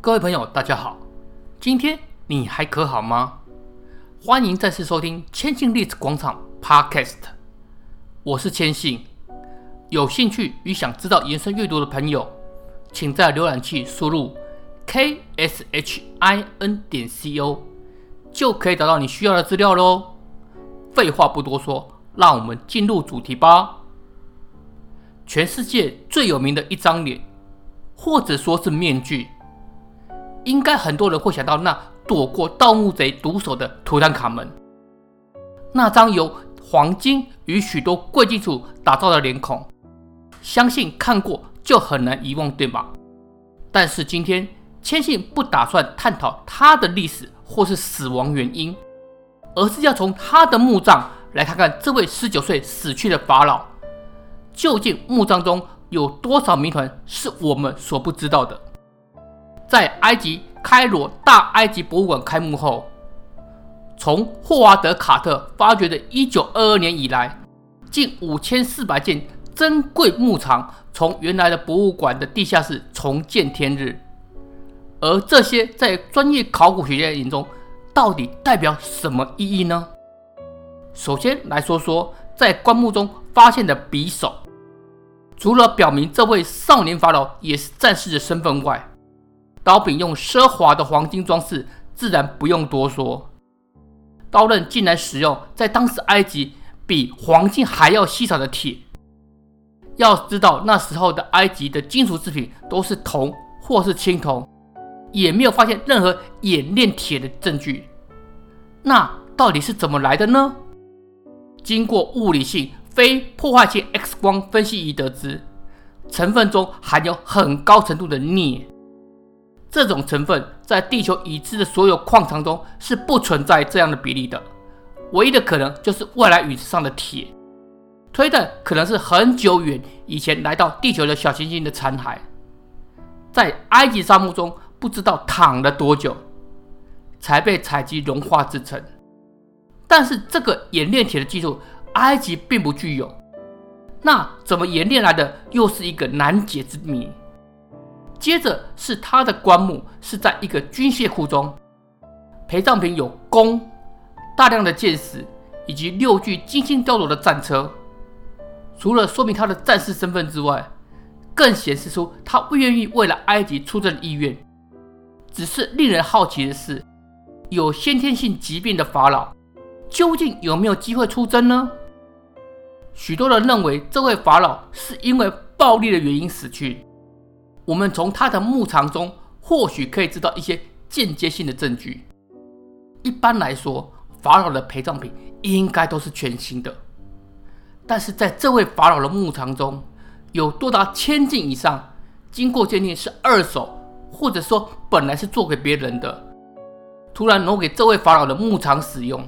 各位朋友，大家好，今天你还可好吗？欢迎再次收听千信历史广场 Podcast，我是千信。有兴趣与想知道延伸阅读的朋友，请在浏览器输入 kshin 点 co，就可以找到你需要的资料喽。废话不多说，让我们进入主题吧。全世界最有名的一张脸，或者说是面具。应该很多人会想到那躲过盗墓贼毒手的图坦卡门，那张由黄金与许多贵金属打造的脸孔，相信看过就很难遗忘，对吗？但是今天千信不打算探讨他的历史或是死亡原因，而是要从他的墓葬来看看这位十九岁死去的法老，究竟墓葬中有多少谜团是我们所不知道的。在埃及开罗大埃及博物馆开幕后，从霍华德·卡特发掘的1922年以来，近5400件珍贵墓藏从原来的博物馆的地下室重见天日。而这些在专业考古学家眼中，到底代表什么意义呢？首先来说说在棺木中发现的匕首，除了表明这位少年法老也是战士的身份外，刀柄用奢华的黄金装饰，自然不用多说。刀刃竟然使用在当时埃及比黄金还要稀少的铁。要知道那时候的埃及的金属制品都是铜或是青铜，也没有发现任何冶炼铁的证据。那到底是怎么来的呢？经过物理性非破坏性 X 光分析仪得知，成分中含有很高程度的镍。这种成分在地球已知的所有矿藏中是不存在这样的比例的，唯一的可能就是外来陨石上的铁，推断可能是很久远以前来到地球的小行星的残骸，在埃及沙漠中不知道躺了多久，才被采集融化制成。但是这个冶炼铁的技术，埃及并不具有，那怎么冶炼来的，又是一个难解之谜。接着是他的棺木是在一个军械库中，陪葬品有弓、大量的箭矢以及六具精心雕琢的战车。除了说明他的战士身份之外，更显示出他不愿意为了埃及出征的意愿。只是令人好奇的是，有先天性疾病的法老，究竟有没有机会出征呢？许多人认为这位法老是因为暴力的原因死去。我们从他的墓藏中或许可以知道一些间接性的证据。一般来说，法老的陪葬品应该都是全新的，但是在这位法老的墓藏中，有多达千件以上，经过鉴定是二手，或者说本来是做给别人的，突然挪给这位法老的墓藏使用。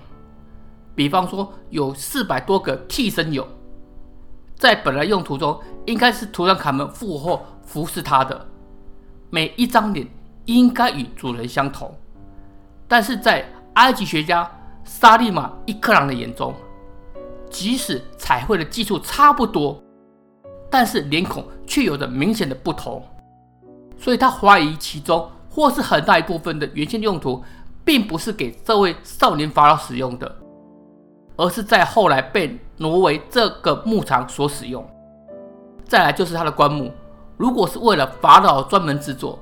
比方说，有四百多个替身俑，在本来用途中应该是图坦卡门复活后。服侍他的每一张脸应该与主人相同，但是在埃及学家沙利马伊克朗的眼中，即使彩绘的技术差不多，但是脸孔却有着明显的不同，所以他怀疑其中或是很大一部分的原先用途，并不是给这位少年法老使用的，而是在后来被挪为这个墓场所使用。再来就是他的棺木。如果是为了法老专门制作，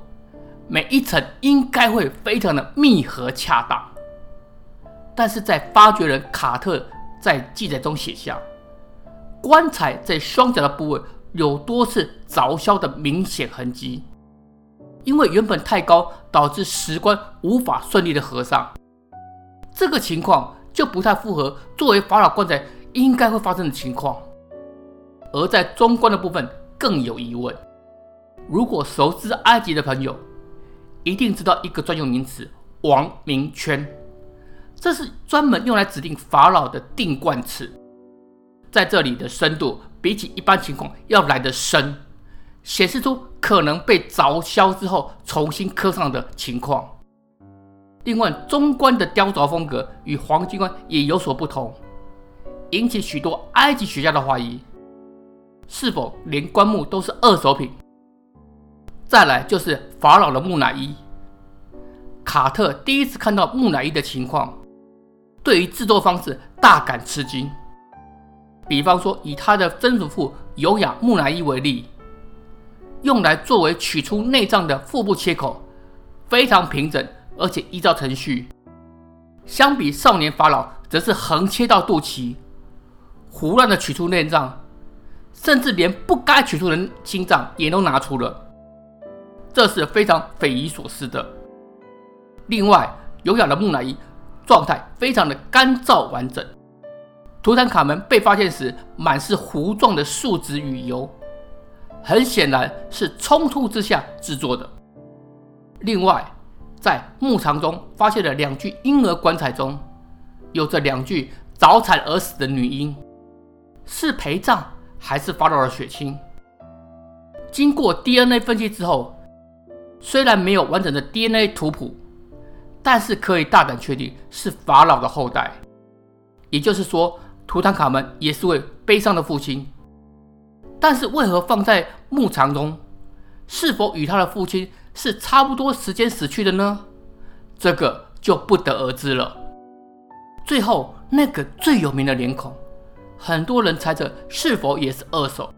每一层应该会非常的密合恰当。但是在发掘人卡特在记载中写下，棺材在双脚的部位有多次凿削的明显痕迹，因为原本太高，导致石棺无法顺利的合上。这个情况就不太符合作为法老棺材应该会发生的情况。而在中棺的部分更有疑问。如果熟知埃及的朋友，一定知道一个专用名词“王名圈”，这是专门用来指定法老的定冠词。在这里的深度比起一般情况要来得深，显示出可能被凿削之后重新刻上的情况。另外，中棺的雕琢风格与黄金棺也有所不同，引起许多埃及学家的怀疑：是否连棺木都是二手品？再来就是法老的木乃伊，卡特第一次看到木乃伊的情况，对于制作方式大感吃惊。比方说，以他的曾祖父尤雅木乃伊为例，用来作为取出内脏的腹部切口非常平整，而且依照程序。相比少年法老，则是横切到肚脐，胡乱的取出内脏，甚至连不该取出的心脏也都拿出了，这是非常匪夷所思的。另外，优雅的木乃伊状态非常的干燥完整。图坦卡门被发现时，满是糊状的树脂与油，很显然是冲突之下制作的。另外，在墓场中发现了两具婴儿棺材中，有着两具早产而死的女婴，是陪葬还是发到了血亲？经过 DNA 分析之后，虽然没有完整的 DNA 图谱，但是可以大胆确定是法老的后代。也就是说，图坦卡门也是位悲伤的父亲，但是为何放在墓场中？是否与他的父亲是差不多时间死去的呢？这个就不得而知了。最后那个最有名的脸孔，很多人猜测是否也是二手？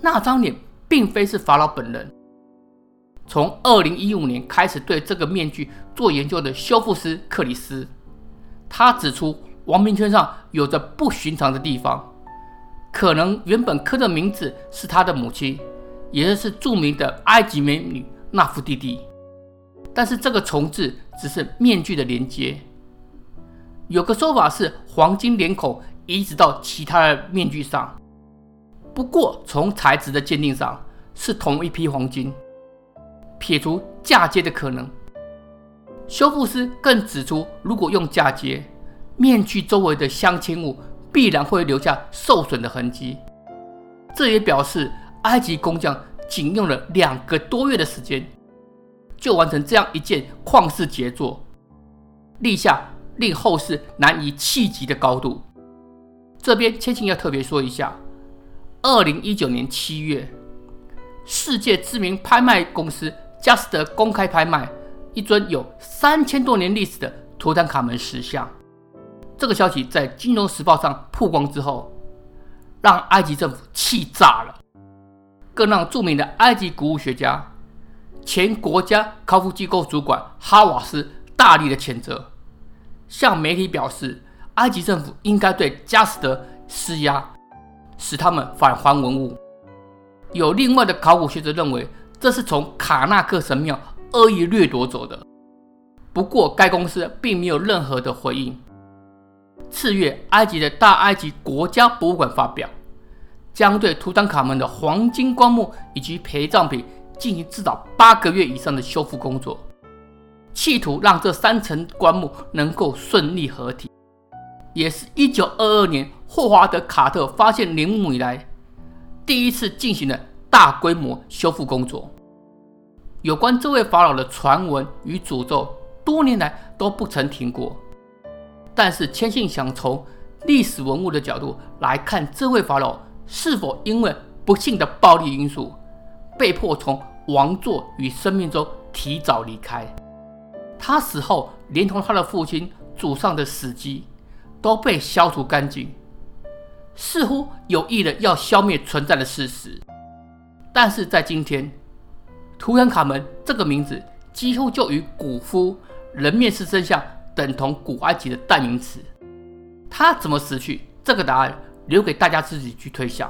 那张脸并非是法老本人。从二零一五年开始对这个面具做研究的修复师克里斯，他指出。王名圈上有着不寻常的地方，可能原本刻的名字是他的母亲，也就是著名的埃及美女纳芙蒂蒂，但是这个重置只是面具的连接。有个说法是黄金脸孔移植到其他的面具上，不过从材质的鉴定上是同一批黄金，撇除嫁接的可能。修复师更指出，如果用嫁接。面具周围的镶嵌物必然会留下受损的痕迹，这也表示埃及工匠仅用了两个多月的时间，就完成这样一件旷世杰作，立下令后世难以企及的高度。这边千信要特别说一下，二零一九年七月，世界知名拍卖公司佳士得公开拍卖一尊有三千多年历史的图坦卡门石像。这个消息在《金融时报》上曝光之后，让埃及政府气炸了，更让著名的埃及古物学家、前国家考古机构主管哈瓦斯大力的谴责，向媒体表示，埃及政府应该对佳士得施压，使他们返还文物。有另外的考古学者认为，这是从卡纳克神庙恶意掠夺走的。不过，该公司并没有任何的回应。次月，埃及的大埃及国家博物馆发表，将对图坦卡门的黄金棺木以及陪葬品进行至少八个月以上的修复工作，企图让这三层棺木能够顺利合体，也是一九二二年霍华德·卡特发现陵墓以来第一次进行了大规模修复工作。有关这位法老的传闻与诅咒，多年来都不曾停过。但是，千信想从历史文物的角度来看，这位法老是否因为不幸的暴力因素，被迫从王座与生命中提早离开？他死后，连同他的父亲祖上的死迹都被消除干净，似乎有意的要消灭存在的事实。但是在今天，图坦卡门这个名字几乎就与古夫人面狮身像。等同古埃及的代名词，他怎么死去？这个答案留给大家自己去推想，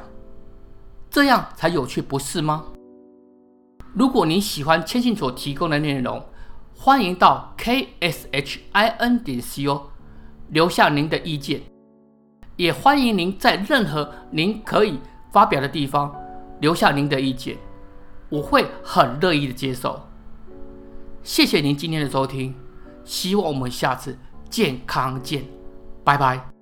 这样才有趣，不是吗？如果你喜欢千信所提供的内容，欢迎到 kshin 点 co 留下您的意见，也欢迎您在任何您可以发表的地方留下您的意见，我会很乐意的接受。谢谢您今天的收听。希望我们下次健康见，拜拜。